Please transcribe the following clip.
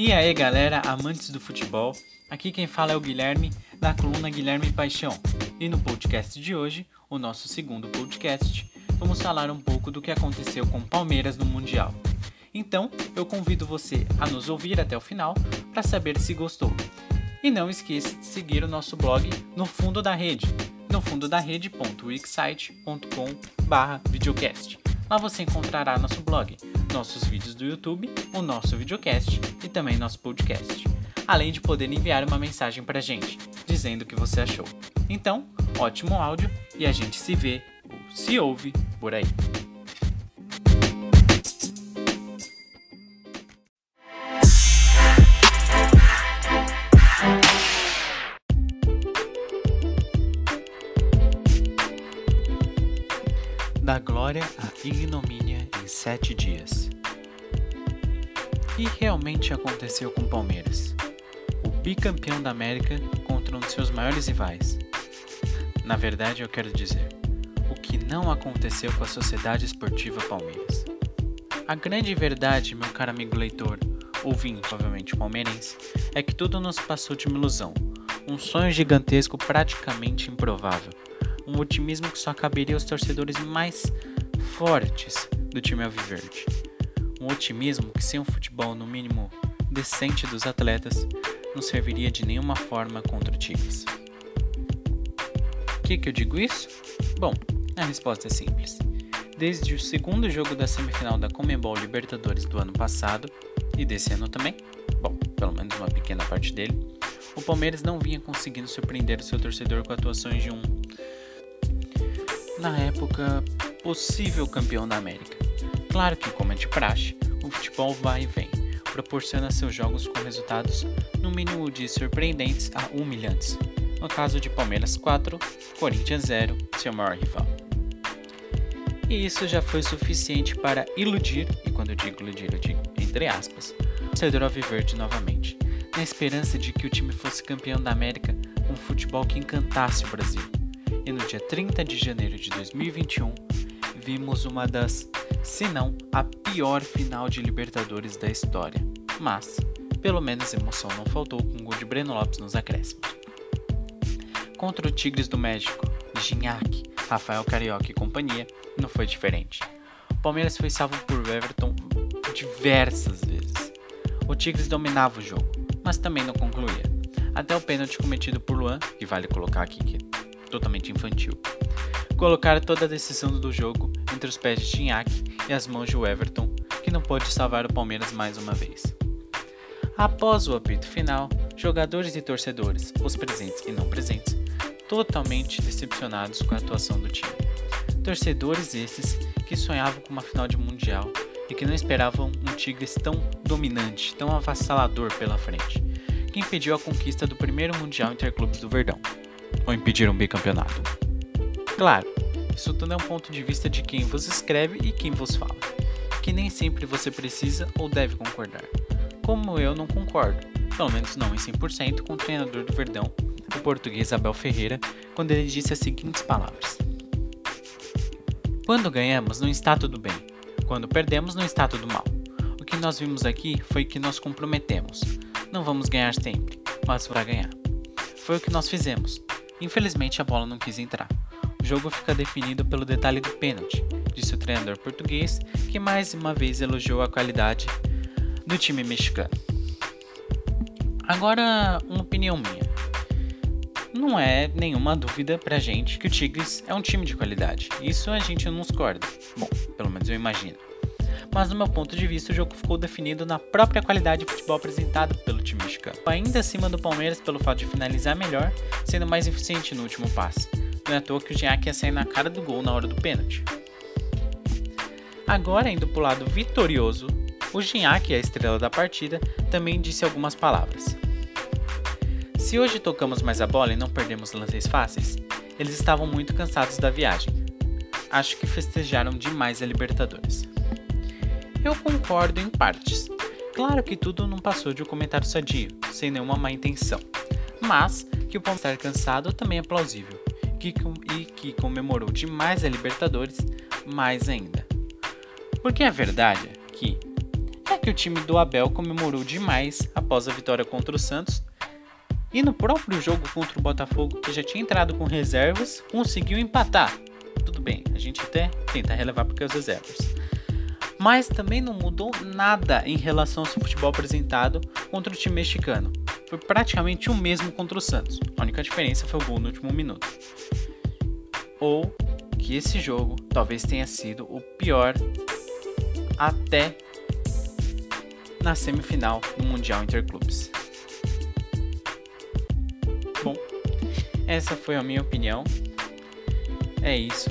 E aí galera, amantes do futebol, aqui quem fala é o Guilherme, da coluna Guilherme Paixão. E no podcast de hoje, o nosso segundo podcast, vamos falar um pouco do que aconteceu com Palmeiras no Mundial. Então, eu convido você a nos ouvir até o final para saber se gostou. E não esqueça de seguir o nosso blog no fundo da rede, no fundo da rede.wixsite.com/videocast. Lá você encontrará nosso blog, nossos vídeos do YouTube, o nosso videocast e também nosso podcast. Além de poder enviar uma mensagem pra gente, dizendo o que você achou. Então, ótimo áudio e a gente se vê ou se ouve por aí. Da glória à ignomínia em sete dias. E realmente aconteceu com o Palmeiras, o bicampeão da América contra um de seus maiores rivais. Na verdade, eu quero dizer, o que não aconteceu com a Sociedade Esportiva Palmeiras. A grande verdade, meu caro amigo leitor, ouvinte, provavelmente palmeirense, é que tudo nos passou de uma ilusão, um sonho gigantesco praticamente improvável um otimismo que só caberia aos torcedores mais fortes do time alviverde. Um otimismo que sem um futebol no mínimo decente dos atletas não serviria de nenhuma forma contra o Tigres. Que, que eu digo isso? Bom, a resposta é simples. Desde o segundo jogo da semifinal da Comembol Libertadores do ano passado e desse ano também, bom, pelo menos uma pequena parte dele, o Palmeiras não vinha conseguindo surpreender o seu torcedor com atuações de um na época, possível campeão da América. Claro que, como é de praxe, o futebol vai e vem, proporciona seus jogos com resultados no mínimo de surpreendentes a humilhantes. No caso de Palmeiras 4, Corinthians 0, seu maior rival. E isso já foi suficiente para iludir, e quando eu digo iludir, eu digo entre aspas, o torcedor alviverde novamente, na esperança de que o time fosse campeão da América com um futebol que encantasse o Brasil e no dia 30 de janeiro de 2021 vimos uma das, se não a pior final de Libertadores da história. Mas, pelo menos emoção não faltou com o gol de Breno Lopes nos acréscimos. Contra o Tigres do México, Gignac, Rafael Carioca e companhia, não foi diferente. O Palmeiras foi salvo por Everton diversas vezes. O Tigres dominava o jogo, mas também não concluía. Até o pênalti cometido por Luan, que vale colocar aqui que totalmente infantil. Colocar toda a decisão do jogo entre os pés de Gignac e as mãos de Everton, que não pôde salvar o Palmeiras mais uma vez. Após o apito final, jogadores e torcedores, os presentes e não presentes, totalmente decepcionados com a atuação do time. Torcedores esses que sonhavam com uma final de mundial e que não esperavam um Tigres tão dominante, tão avassalador pela frente, que impediu a conquista do primeiro Mundial Interclubes do Verdão ou impedir um bicampeonato. Claro, isso tudo é um ponto de vista de quem vos escreve e quem vos fala, que nem sempre você precisa ou deve concordar. Como eu não concordo, pelo menos não em 100%, com o treinador do Verdão, o português Abel Ferreira, quando ele disse as seguintes palavras: Quando ganhamos, não está tudo bem. Quando perdemos, não está tudo mal. O que nós vimos aqui foi que nós comprometemos. Não vamos ganhar sempre, mas para ganhar. Foi o que nós fizemos. Infelizmente a bola não quis entrar. O jogo fica definido pelo detalhe do pênalti, disse o treinador português, que mais uma vez elogiou a qualidade do time mexicano. Agora, uma opinião minha. Não é nenhuma dúvida pra gente que o Tigres é um time de qualidade. Isso a gente não discorda. Bom, pelo menos eu imagino mas no meu ponto de vista o jogo ficou definido na própria qualidade de futebol apresentado pelo time mexicano. Ainda acima do Palmeiras pelo fato de finalizar melhor, sendo mais eficiente no último passe. Não é à toa que o Gignac ia sair na cara do gol na hora do pênalti. Agora indo para o lado vitorioso, o Gignac, a estrela da partida, também disse algumas palavras. Se hoje tocamos mais a bola e não perdemos lances fáceis, eles estavam muito cansados da viagem. Acho que festejaram demais a Libertadores. Eu concordo em partes. Claro que tudo não passou de um comentário sadio, sem nenhuma má intenção. Mas que o Palmeiras estar cansado também é plausível. Que, e que comemorou demais a Libertadores, mais ainda. Porque a verdade é que, é que o time do Abel comemorou demais após a vitória contra o Santos e no próprio jogo contra o Botafogo, que já tinha entrado com reservas, conseguiu empatar. Tudo bem, a gente até tenta relevar porque as reservas. Mas também não mudou nada em relação ao seu futebol apresentado contra o time mexicano. Foi praticamente o mesmo contra o Santos. A única diferença foi o gol no último minuto. Ou que esse jogo talvez tenha sido o pior até na semifinal do Mundial Interclubes. Bom, essa foi a minha opinião. É isso.